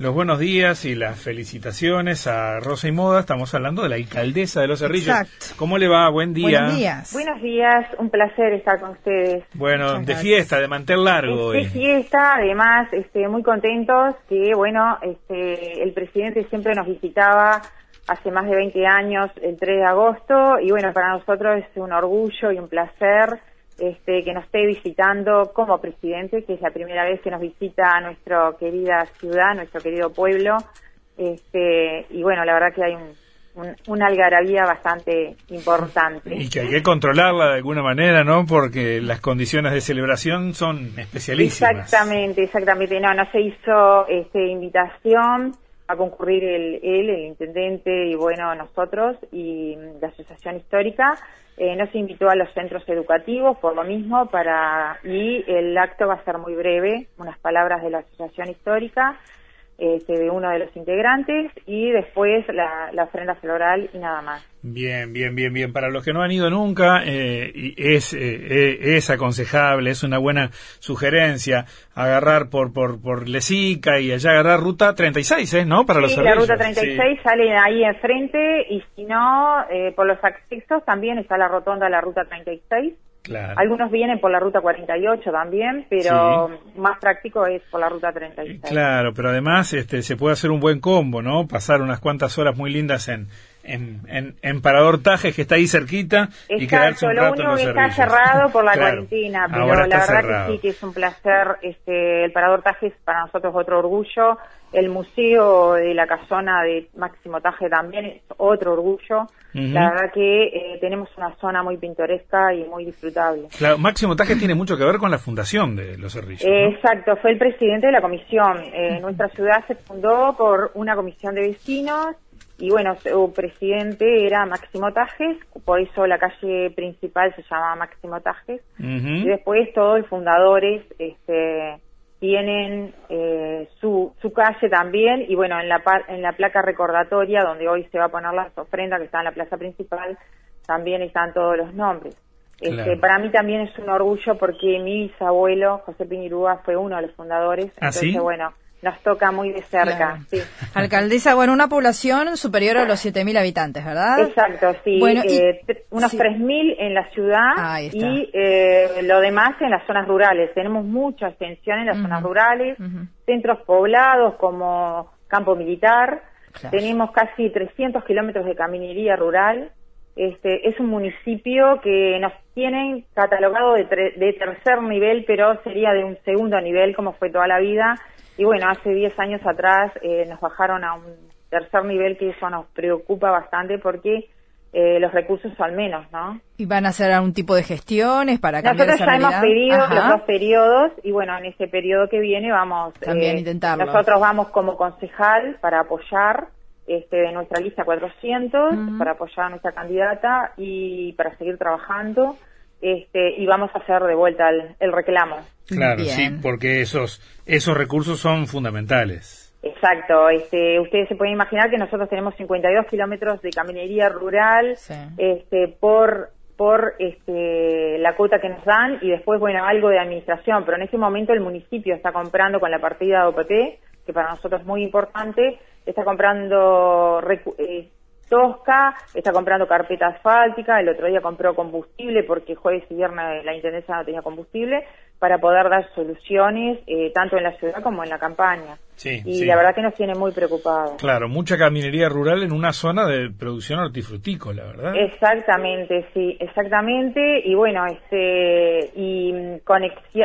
los buenos días y las felicitaciones a Rosa y Moda. Estamos hablando de la alcaldesa de Los Cerrillos. Exacto. ¿Cómo le va? Buen día. Buenos días. Buenos días, un placer estar con ustedes. Bueno, Muchas de gracias. fiesta, de mantel largo. De fiesta, además, este, muy contentos que, bueno, este, el presidente siempre nos visitaba hace más de 20 años, el 3 de agosto, y bueno, para nosotros es un orgullo y un placer este, que nos esté visitando como presidente, que es la primera vez que nos visita a nuestra querida ciudad, nuestro querido pueblo, este, y bueno, la verdad que hay un, un- una algarabía bastante importante. Y que hay que controlarla de alguna manera, ¿no? Porque las condiciones de celebración son especialísimas. Exactamente, exactamente. No, no se hizo este, invitación a concurrir el, él, el intendente y bueno, nosotros y la Asociación Histórica. Eh, no se invitó a los centros educativos por lo mismo para y el acto va a ser muy breve, unas palabras de la Asociación Histórica este, de uno de los integrantes y después la, la ofrenda floral y nada más. Bien, bien, bien, bien. Para los que no han ido nunca, eh, es, eh, eh, es aconsejable, es una buena sugerencia agarrar por, por, por Lesica y allá agarrar ruta 36, ¿eh? ¿No? Para los Sí, la Cerrillos. ruta 36 sale ahí enfrente y si no, eh, por los accesos también está la rotonda de la ruta 36. Claro. Algunos vienen por la ruta 48 también, pero más práctico es por la ruta 36. Claro, pero además este, se puede hacer un buen combo, ¿no? Pasar unas cuantas horas muy lindas en, en, en, en Parador Tajes, que está ahí cerquita, y quedarse un lo rato único en los que está cerrado por la Claro, cuarentena, pero la verdad cerrado. que sí que es un placer. Este, el Parador Taje es para nosotros otro orgullo. El Museo de la Casona de Máximo Taje también es otro orgullo. La verdad que eh, tenemos una zona muy pintoresca y muy disfrutable. Claro, Máximo Tajes tiene mucho que ver con la fundación de los Cerrillos. Eh, ¿no? Exacto, fue el presidente de la comisión. Eh, nuestra ciudad se fundó por una comisión de vecinos y bueno, su presidente era Máximo Tajes, por eso la calle principal se llama Máximo Tajes. Y después todos los fundadores este, tienen eh, su, su calle también y bueno, en la, par- en la placa recordatoria donde hoy se va a poner las ofrendas que está en la plaza principal, también están todos los nombres. Este, Claro. Para mí también es un orgullo porque mi bisabuelo, José Piñirúa, fue uno de los fundadores. ¿Ah, entonces, sí? bueno, nos toca muy de cerca. Claro. Sí. Alcaldesa, bueno, una población superior a los 7.000 habitantes, ¿verdad? Exacto, sí. Bueno, eh, unos sí. 3.000 en la ciudad y eh, lo demás en las zonas rurales. Tenemos mucha extensión en las zonas rurales, centros poblados como campo militar. Claro. Tenemos casi 300 kilómetros de caminería rural. Este, es un municipio que nos tienen catalogado de, tre- de tercer nivel, pero sería de un segundo nivel, como fue toda la vida. Y bueno, hace 10 años atrás eh, nos bajaron a un tercer nivel, que eso nos preocupa bastante porque eh, los recursos son menos, ¿no? ¿Y van a hacer algún tipo de gestiones para cambiar Nosotros esa ya hemos pedido Ajá. los dos periodos y bueno, en este periodo que viene vamos... eh, También intentarlo. Nosotros vamos como concejal para apoyar este, de nuestra lista 400, Ujú. para apoyar a nuestra candidata y para seguir trabajando este, y vamos a hacer de vuelta el, el reclamo. Claro, Bien. sí, porque esos, esos recursos son fundamentales. Exacto, este, ustedes se pueden imaginar que nosotros tenemos 52 kilómetros de caminería rural Sí. este, por por este, la cuota que nos dan y después, bueno, algo de administración, pero en este momento el municipio está comprando con la partida de OPP, que para nosotros es muy importante, está comprando eh, tosca, está comprando carpeta asfáltica, el otro día compró combustible porque jueves y viernes la intendencia no tenía combustible, para poder dar soluciones eh, tanto en la ciudad como en la campaña. Sí, y sí. la verdad que nos tiene muy preocupados. Claro, mucha caminería rural en una zona de producción hortifrutícola, ¿verdad? Exactamente, sí, exactamente. Y bueno, este y, mm,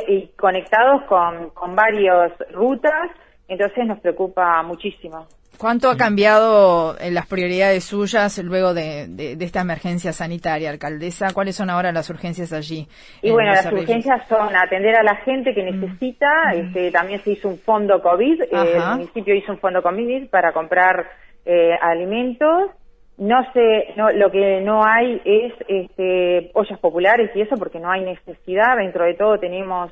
y conectados con, con varias rutas, entonces nos preocupa muchísimo. ¿Cuánto ha cambiado en las prioridades suyas luego de, de- de esta emergencia sanitaria, alcaldesa? ¿Cuáles son ahora las urgencias allí? Y en bueno, las urgencias son atender a la gente que necesita. Este, también se hizo un fondo COVID. eh, el Ajá. municipio hizo un fondo COVID para comprar eh, alimentos. No sé, no, lo que no hay es este, ollas populares y eso porque no hay necesidad. Dentro de todo tenemos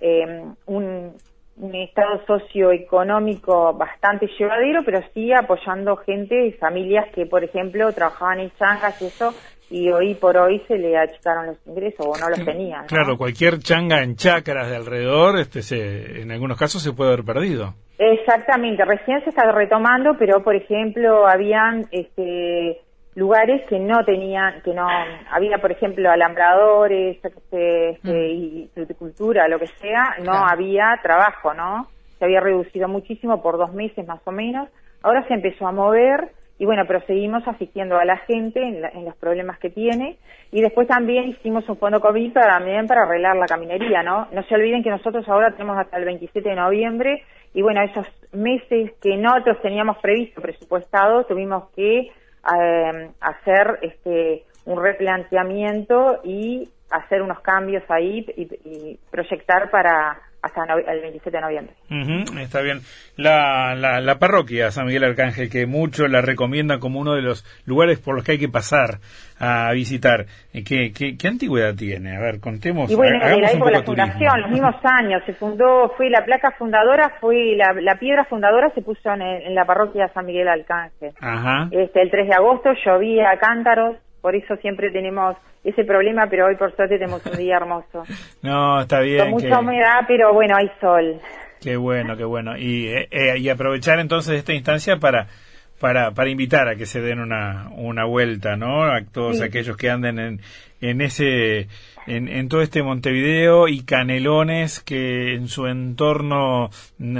eh, un, un estado socioeconómico bastante llevadero, pero sí apoyando gente y familias que, por ejemplo, trabajaban en changas y eso, y hoy por hoy se le achicaron los ingresos o no los tenía. Claro, cualquier changa en chacras de alrededor, este, se, en algunos casos se puede haber perdido. Exactamente, recién se está retomando, pero por ejemplo habían este, lugares que no tenían, que no, había por ejemplo alambradores, este, este mm. y fruticultura, lo que sea, no había trabajo, ¿no? Se había reducido muchísimo por dos meses más o menos. Ahora se empezó a mover y bueno, pero seguimos asistiendo a la gente en, los problemas que tiene y después también hicimos un fondo COVID para, también para arreglar la caminería, ¿no? No se olviden que nosotros ahora tenemos hasta el 27 de noviembre y bueno, esos meses que nosotros teníamos previsto, presupuestado, tuvimos que eh, hacer este un replanteamiento y hacer unos cambios ahí y proyectar para hasta el 27 de noviembre. está bien. La, la, parroquia San Miguel Arcángel, que muchos la recomiendan como uno de los lugares por los que hay que pasar a visitar, eh, ¿qué, qué, antigüedad tiene? A ver, contemos. Y bueno, en la época de la fundación, los mismos años, se fundó, fue la placa fundadora, fue la, la piedra fundadora se puso en, la parroquia San Miguel Arcángel. Ajá. Este, el 3 de agosto llovía cántaros, por eso siempre tenemos ese problema, pero hoy por suerte tenemos un día hermoso. no, está bien. Con mucha humedad, pero bueno, hay sol. Qué bueno, qué bueno. Y, eh, eh, y aprovechar entonces esta instancia para para, para invitar a que se den una, una vuelta, ¿no? A todos aquellos que anden en, en ese en, en, todo este Montevideo y Canelones que en su entorno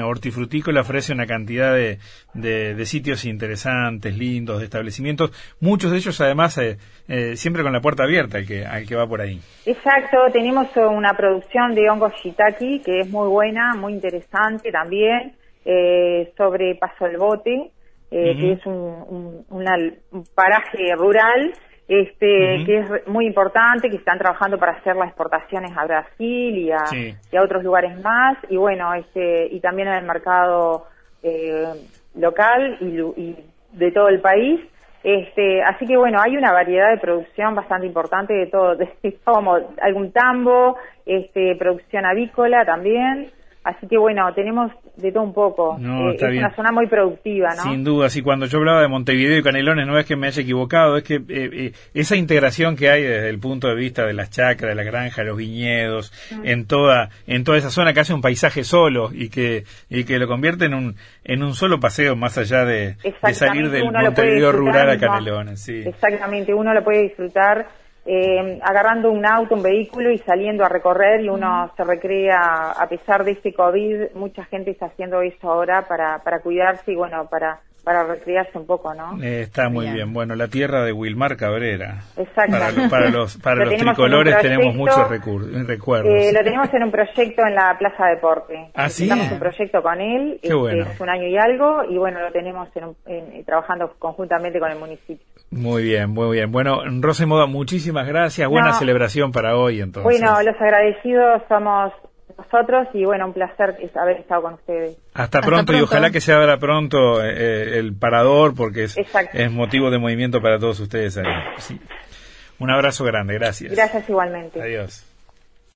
hortifrutícola ofrece una cantidad de, de, sitios interesantes, lindos, de establecimientos, muchos de ellos además eh, eh, siempre con la puerta abierta al que, al que va por ahí. Exacto, tenemos una producción de hongos shiitake que es muy buena, muy interesante también, eh, sobre Paso del Bote, que es un, un paraje rural este, que es muy importante, que están trabajando para hacer las exportaciones a Brasil y a, otros lugares más, y bueno, este, y también en el mercado eh, local y, de todo el país. Este, así que bueno, hay una variedad de producción bastante importante de todo, de, como algún tambo, este, producción avícola también, Así que bueno, tenemos de todo un poco. Eh, es una zona muy productiva, ¿no? Sin duda, sí. Cuando yo hablaba de Montevideo y Canelones, no es que me haya equivocado, es que eh, eh, esa integración que hay desde el punto de vista de las chacras, de la granja, los viñedos, mm. en toda en toda esa zona que hace un paisaje solo y que y que lo convierte en un en un solo paseo más allá de, salir del Montevideo rural a Canelones. Sí. Exactamente, uno lo puede disfrutar eh, agarrando un auto, un vehículo y saliendo a recorrer y uno se recrea, a pesar de este COVID, mucha gente está haciendo eso ahora para, para cuidarse y bueno, para para recrearse un poco, ¿no? Eh, está muy bien. Bueno, la tierra de Wilmar Cabrera. Exacto. Para, los, para los tricolores tenemos muchos recuerdos. Eh, lo tenemos en un proyecto en la Plaza Deporte. ¿Ah, sí? un proyecto con él. Qué bueno. Es un año y algo y bueno, lo tenemos en, trabajando conjuntamente con el municipio. Muy bien, muy bien. Bueno, Rosa Moda, muchísimas gracias. Buena celebración para hoy, entonces. Bueno, los agradecidos somos nosotros y bueno, un placer haber estado con ustedes. Hasta pronto, y ojalá que se abra pronto eh, eh, el parador porque es, es, motivo de movimiento para todos ustedes ahí. Un abrazo grande, gracias. Gracias igualmente. Adiós.